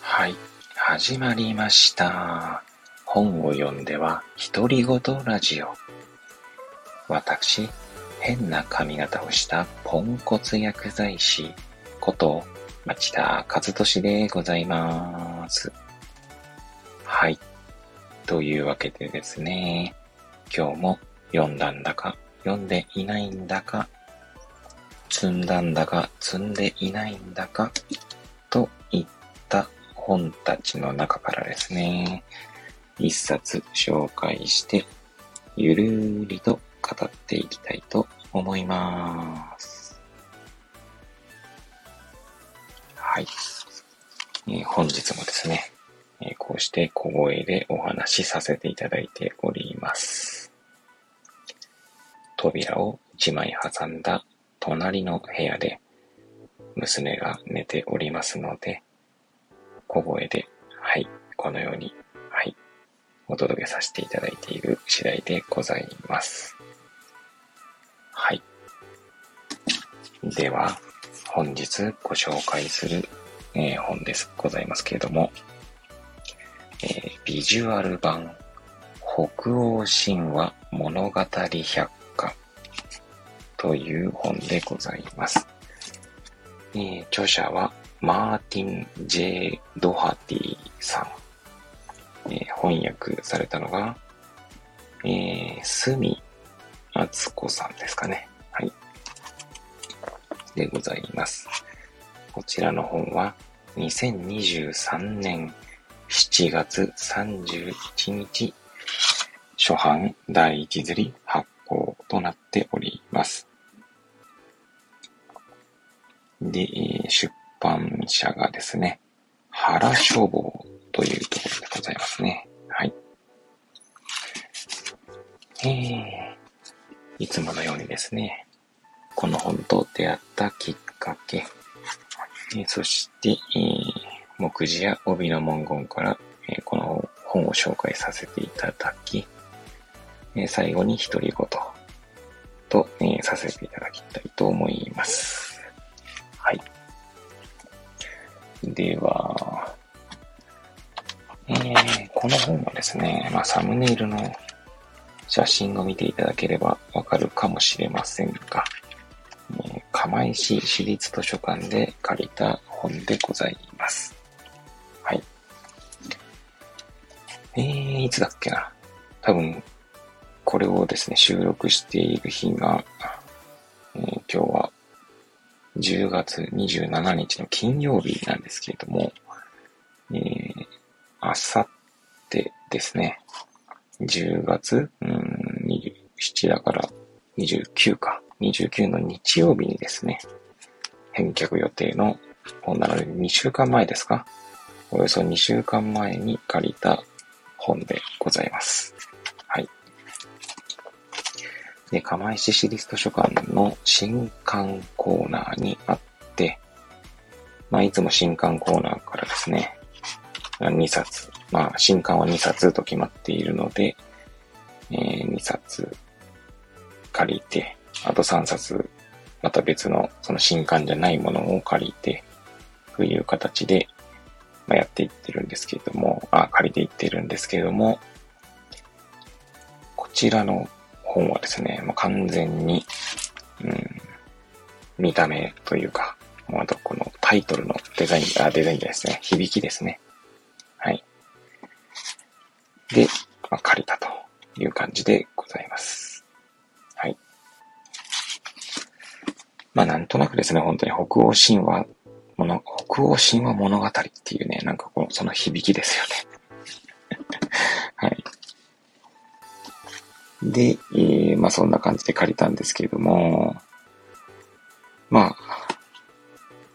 はい、始まりました。本を読んでは独り言ラジオ。私、変な髪型をしたポンコツ薬剤師こと町田和俊でございます。はい。というわけでですね、今日も読んだんだか、読んでいないんだか、積んだんだか、積んでいないんだか、といった本たちの中からですね、一冊紹介して、ゆるーりと語っていきたいと思います。はい。えー、本日もですね、えー、こうして小声でお話しさせていただいております。扉を一枚挟んだ隣の部屋で娘が寝ておりますので、小声で、はい、このように、はい、お届けさせていただいている次第でございます。はい。では、本日ご紹介する、えー、本です。ございますけれども、えー、ビジュアル版北欧神話物語百という本でございます。えー、著者はマーティン・ジェイ・ドハティさん。えー、翻訳されたのが、えー、スミ敦子さんですかね。はい。でございます。こちらの本は、2023年7月31日、初版第一釣り発行となっております。で、出版社がですね、原書房というところでございますね。はい。えー、いつものようにですね、この本と出会ったきっかけ、えそして、えー、目次や帯の文言から、えこの本を紹介させていただき、え最後に独り言と、えさせていただきたいと思います。では、えー、この本はですね、まあ、サムネイルの写真を見ていただければわかるかもしれませんが、えー、釜石市立図書館で借りた本でございます。はい。えー、いつだっけな。多分、これをですね、収録している日が、えー、今日は10月27日の金曜日なんですけれども、えー、あさってですね、10月、うん、27だから29か。29の日曜日にですね、返却予定の本なので2週間前ですかおよそ2週間前に借りた本でございます。で、釜石市立図書館の新刊コーナーにあって、まあ、いつも新刊コーナーからですね、2冊まあ、新刊は2冊と決まっているので、えー、2冊借りて、あと3冊、また別の、その新刊じゃないものを借りて、という形で、まあ、やっていってるんですけれども、あ、借りていってるんですけれども、こちらの本はですね、まあ、完全に、うん、見た目というか、もうあとこのタイトルのデザイン、あ、デザインですね、響きですね。はい。で、まあ、借りたという感じでございます。はい。まあなんとなくですね、本当に北欧神話、もの北欧神話物語っていうね、なんかこの、その響きですよね。はい。で、えー、まあそんな感じで借りたんですけれども、ま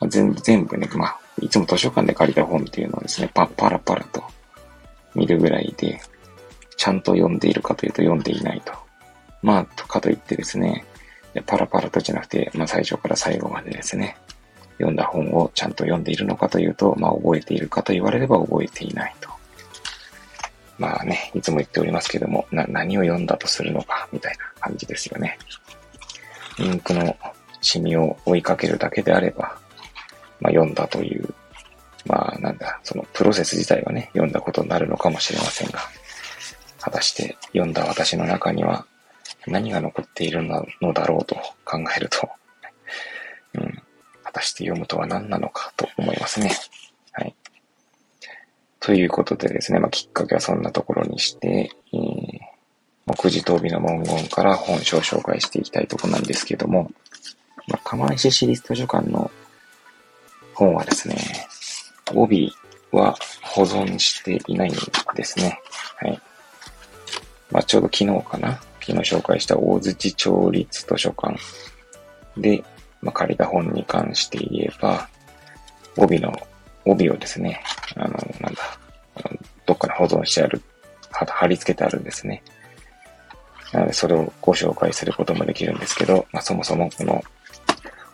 あ、全部、全部ね、まあ、いつも図書館で借りた本っていうのをですね、パッパラパラと見るぐらいで、ちゃんと読んでいるかというと読んでいないと。まあ、とかといってですね、パラパラとじゃなくて、まあ最初から最後までですね、読んだ本をちゃんと読んでいるのかというと、まあ覚えているかと言われれば覚えていないとまあね、いつも言っておりますけども、な、何を読んだとするのか、みたいな感じですよね。インクのシミを追いかけるだけであれば、まあ読んだという、まあなんだ、そのプロセス自体はね、読んだことになるのかもしれませんが、果たして読んだ私の中には何が残っているのだろうと考えると、うん、果たして読むとは何なのかと思いますね。ということでですね、まあ、きっかけはそんなところにして、えー、目次闘美の文言から本書を紹介していきたいところなんですけども、まあ、釜石市立図書館の本はですね、帯は保存していないんですね。はい。まあ、ちょうど昨日かな昨日紹介した大槌町立図書館で、まあ、借りた本に関して言えば、帯の、帯をですね、あの、なんだ、どっかに保存してある、貼り付けてあるんですね。なので、それをご紹介することもできるんですけど、まあ、そもそもこの、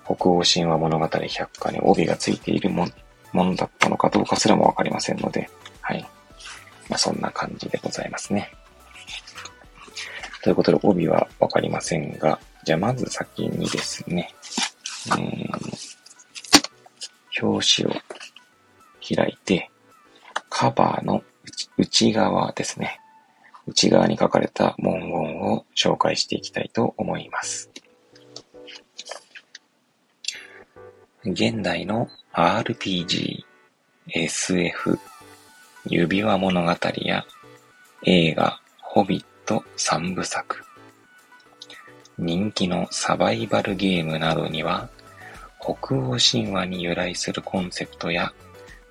北欧神話物語百科に帯がついているもものだったのかどうかすらもわかりませんので、はい。まあ、そんな感じでございますね。ということで、帯はわかりませんが、じゃあまず先にですね、うん、表紙を開いて、カバーの内側ですね。内側に書かれた文言を紹介していきたいと思います。現代の RPG、SF、指輪物語や映画、ホビット3部作。人気のサバイバルゲームなどには、北欧神話に由来するコンセプトや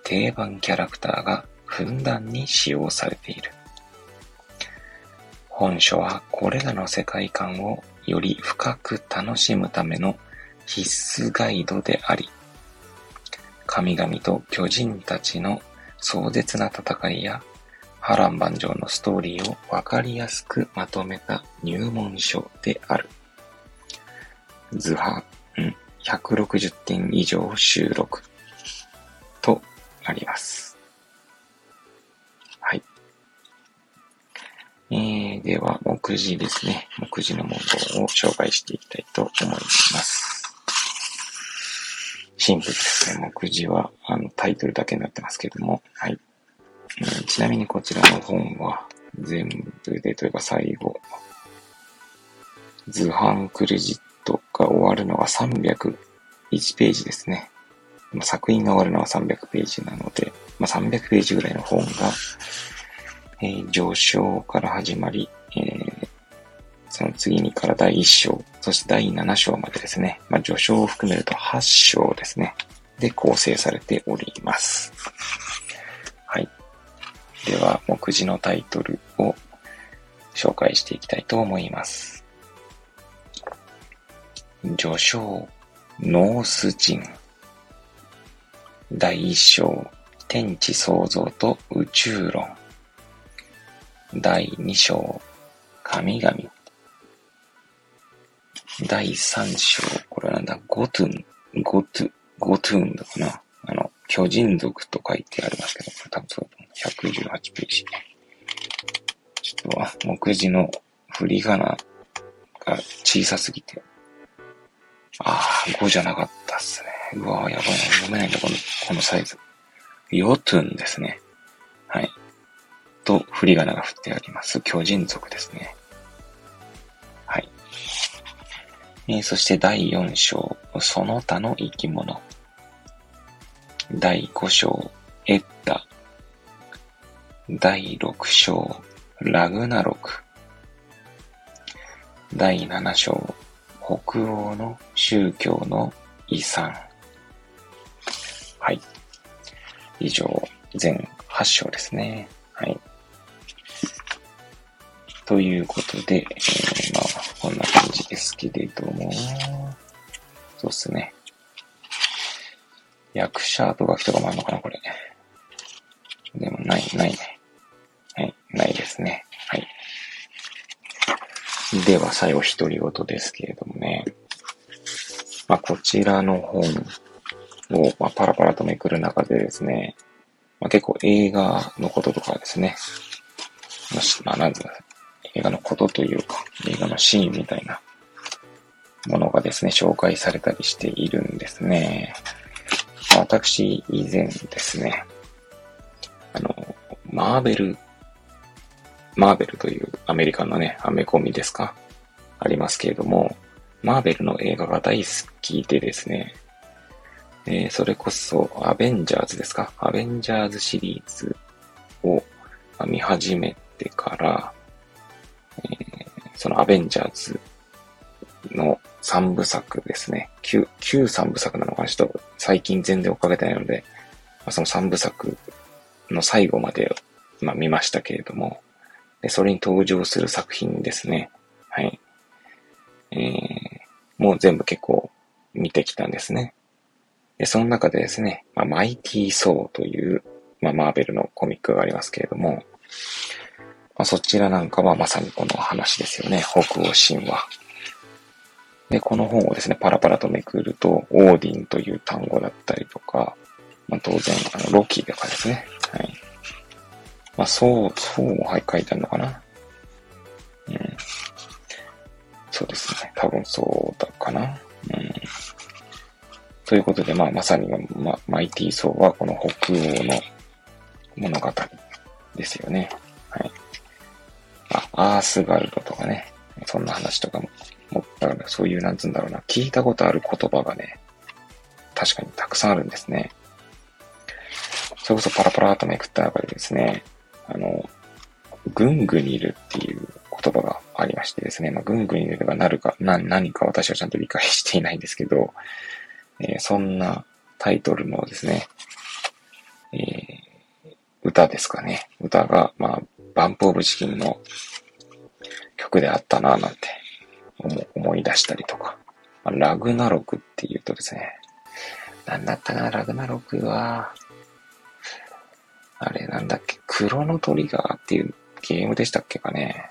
定番キャラクターがふんだんに使用されている。本書はこれらの世界観をより深く楽しむための必須ガイドであり、神々と巨人たちの壮絶な戦いや波乱万丈のストーリーをわかりやすくまとめた入門書である。図版、160点以上収録となります。はい。えー、では、目次ですね。目次の文言を紹介していきたいと思います。シンプルですね。目次は、あの、タイトルだけになってますけども、はい。ちなみにこちらの本は、全部で、例えば最後、図版クレジットが終わるのが301ページですね。まあ作品が終わるのは300ページなので、まあ、300ページぐらいの本が、えー、上昇から始まり、えー、その次にから第1章、そして第7章までですね、まあ、序章を含めると8章ですね、で構成されております。はい。では、目次のタイトルを紹介していきたいと思います。序章、ノース人。第一章、天地創造と宇宙論。第二章、神々。第三章、これなんだ、ゴトゥン、ゴトゥ、ゴトゥンだかな。あの、巨人族と書いてありますけど、これ多分そうだ118ページ。ちょっと、目次の振り仮名が小さすぎて。ああ、5じゃなかったっすね。うわぁやばいな。読めないんだ、この、このサイズ。ヨトゥンですね。はい。と、振り仮名が振ってあります。巨人族ですね。はい。えー、そして第4章、その他の生き物。第5章、エッダ。第6章、ラグナロク。第7章、北欧の宗教の遺産。はい。以上、全8章ですね。はい。ということで、えー、まあ、こんな感じですけれども、そうっすね。役者と書きとかもあるのかな、これ。でも、ない、ないね。はい、ないですね。はい。では、最後、独り言ですけれどもね。まあ、こちらの本を、まあ、パラパラとめくる中でですね、まあ、結構映画のこととかですね、まあ、なん映画のことというか、映画のシーンみたいなものがですね、紹介されたりしているんですね。まあ私、以前ですね、あの、マーベル、マーベルというアメリカのね、アメコミですか？ありますけれども、マーベルの映画が大好きでですね、えー、それこそ、アベンジャーズですか？アベンジャーズシリーズを見始めてから、えー、そのアベンジャーズの3部作ですね。旧、旧3部作なのかな？ちょっと最近全然追っかけてないので、ま、その3部作の最後まで、まあ、見ましたけれども、で、それに登場する作品ですね。はい。えー、もう全部結構見てきたんですね。その中でですね、まあ、マイティー・ソーという、まあ、マーベルのコミックがありますけれども、まあ、そちらなんかはまさにこの話ですよね。北欧神話。で、この本をですね、パラパラとめくると、オーディンという単語だったりとか、まあ、当然、あの、ロキーとかですね。はい。まあ、そう、そうも、はい、書いてあるのかな。うん。そうですね。多分そうだかな。ということで、まあ、まさに、ま、マイティーソーはこの北欧の物語ですよね。はい。あ、アースガルドとかね。そんな話とかももだからそういう、なんつうんだろうな、聞いたことある言葉がね、確かにたくさんあるんですね。それこそパラパラーとめくった中でですね、あの、グングニルっていう言葉がありましてですね、まあ、グングニルがなるか、な、何か私はちゃんと理解していないんですけど、えー、そんなタイトルのですね、えー、歌ですかね。歌が、まあ、バンプオブチキンの曲であったなぁ、なんて思い出したりとかま。ラグナロクっていうとですね、なんだったかな、ラグナロクは、あれなんだっけ、クロノトリガーっていうゲームでしたっけかね。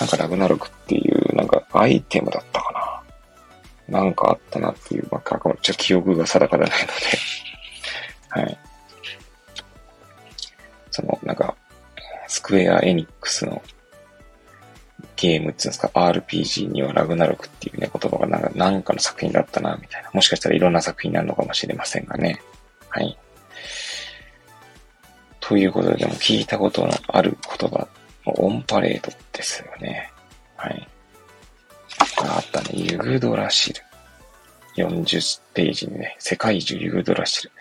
なんかラグナロクっていうなんかアイテムだったかな。んかあったなっていう、まあ、ちょっと記憶が定かでないので はい。その、なんか、スクエア・エニックスのゲームっていうんですか、RPG にはラグナロクっていうね、言葉がなんかなんかの作品だったな、みたいな。もしかしたらいろんな作品になるのかもしれませんがね。はい。ということで、でも聞いたことのある言葉、オンパレードですよね。はい。あったね、ユグドラシル。40ページにね、世界中ユグドラシル。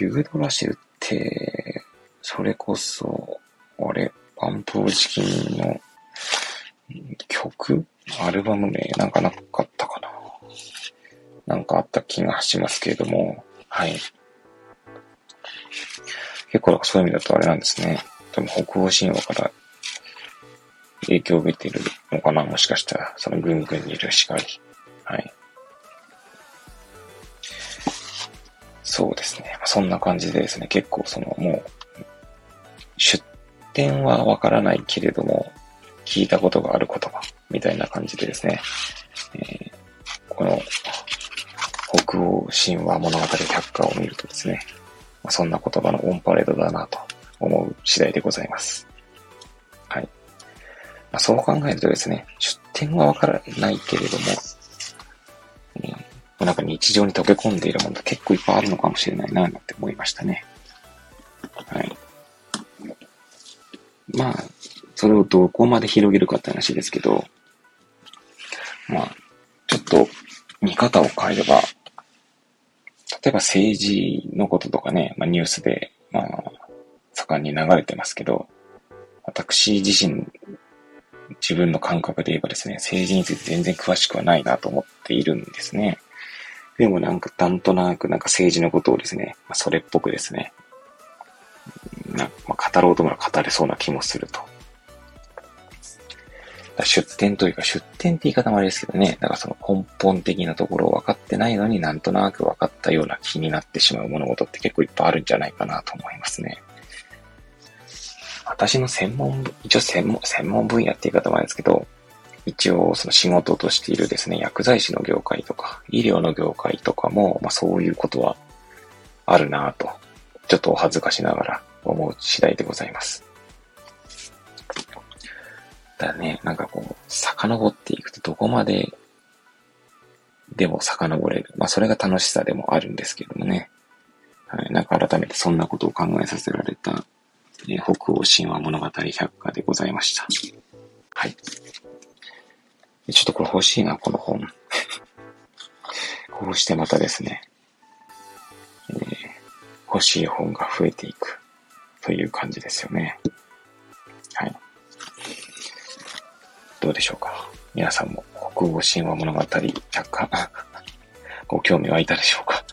ユグドラシルって、それこそ、あれ、パンプオチキンの曲？アルバム名なんかなかったかななんかあった気がしますけれども、はい。結構そういう意味だとあれなんですね。多分北欧神話から影響を受けているのかな？もしかしたら、そのぐんぐんにいるしかり。はい。そうですね。そんな感じでですね、結構そのもう、出典はわからないけれども、聞いたことがある言葉みたいな感じでですね、えー、この北欧神話物語百科を見るとですね、そんな言葉のオンパレードだなと思う次第でございます。まあ、そう考えるとですね、出典はわからないけれども、うん、なんか日常に溶け込んでいるものが結構いっぱいあるのかもしれないな、なんて思いましたね。はい。まあ、それをどこまで広げるかって話ですけど、まあ、ちょっと見方を変えれば、例えば政治のこととかね、まあ、ニュースで、まあ、盛んに流れてますけど、私自身、自分の感覚で言えばですね、政治について全然詳しくはないなと思っているんですね。でもなんか、なんとなくなんか政治のことをですね、まあ、それっぽくですね、なまあ、語ろうと思えば語れそうな気もすると。出典というか、出典って言い方もあれですけどね、だからその根本的なところを分かってないのになんとなく分かったような気になってしまう物事って結構いっぱいあるんじゃないかなと思いますね。私の専門、一応専門、専門分野って言い方もあるんですけど、一応その仕事としているですね、薬剤師の業界とか、医療の業界とかも、まあそういうことはあるなぁと、ちょっとお恥ずかしながら思う次第でございます。だね、なんかこう、遡っていくとどこまででも遡れる。まあそれが楽しさでもあるんですけどもね。はい、なんか改めてそんなことを考えさせられた、えー、北欧神話物語百科でございました。はい。ちょっとこれ欲しいな、この本。こうしてまたですね、えー、欲しい本が増えていくという感じですよね。はい。どうでしょうか皆さんも北欧神話物語百科 ご興味湧いたでしょうか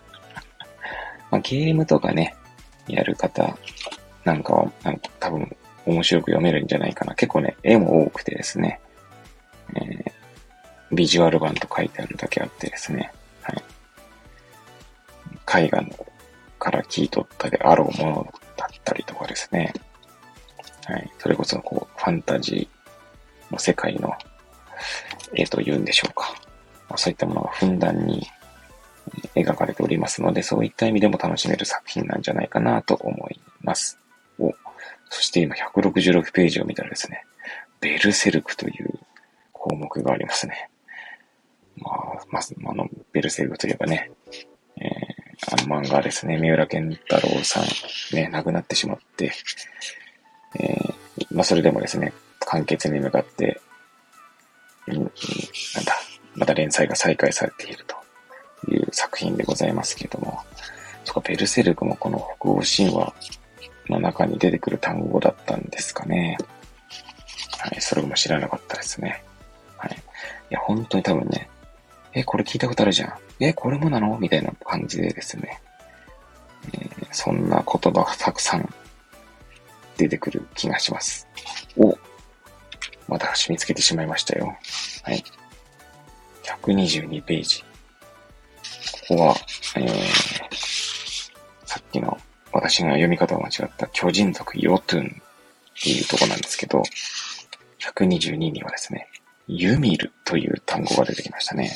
まあ、ゲームとかね、やる方なんかは、なんか多分面白く読めるんじゃないかな。結構ね、絵も多くてですね、えー、ビジュアル版と書いてあるだけあってですね、はい。絵画のから聞い取ったであろうものだったりとかですね、はい。それこそ、こう、ファンタジーの世界の絵というんでしょうか。そういったものがふんだんに描かれておりますので、そういった意味でも楽しめる作品なんじゃないかなと思います。そして今166ページを見たらですね、ベルセルクという項目がありますね。まあ、まず、あの、ベルセルクといえばね、えー、あの漫画ですね、三浦健太郎さん、ね、亡くなってしまって、えー、まあそれでもですね、完結に向かって、うん、なんだ、また連載が再開されているという作品でございますけれども、そこベルセルクもこの北欧神話の中に出てくる単語だったんですかね。はい、それも知らなかったですね。はい。いや、本当に多分ね、え、これ聞いたことあるじゃん。え、これもなの？みたいな感じでですね、えー、そんな言葉がたくさん出てくる気がします。おまた染みつけてしまいましたよ。はい。122ページ。ここは、えー、さっきの私が読み方を間違った巨人族ヨトゥンっていうとこなんですけど、122にはですね、ユミルという単語が出てきましたね。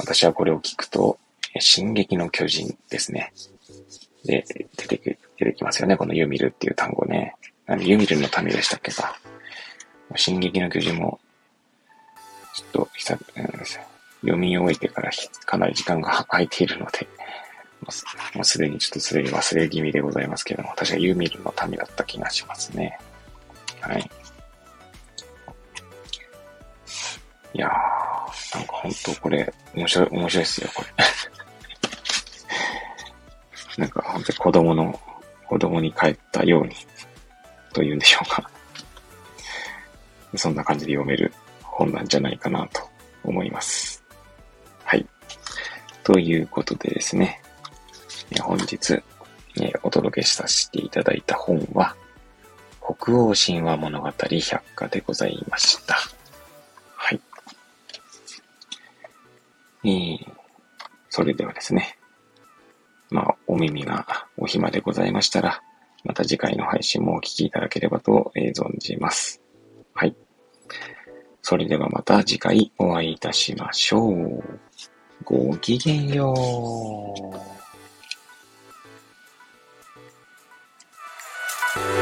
私はこれを聞くと、進撃の巨人ですね。で、出てく、出てきますよね。このユミルっていう単語ね。なんでユミルの民でしたっけか。進撃の巨人も、ちょっと久々。読み終えてからかなり時間が空いているので、もうすでにちょっとすでに忘れ気味でございますけども、確かユーミルの民だった気がしますね。はい。いやー、なんか本当これ、面白い、面白いっすよ、これ。なんか本当に子供の、子供に帰ったように、というんでしょうか。そんな感じで読める本なんじゃないかなと思います。はい。ということでですね、本日、お届けさせていただいた本は、北欧神話物語百科でございました。はい。えー、それではですね、まあ、お耳がお暇でございましたら、また次回の配信もお聞きいただければと、えー、存じます。はい。それではまた次回お会いいたしましょう。ごきげんよう。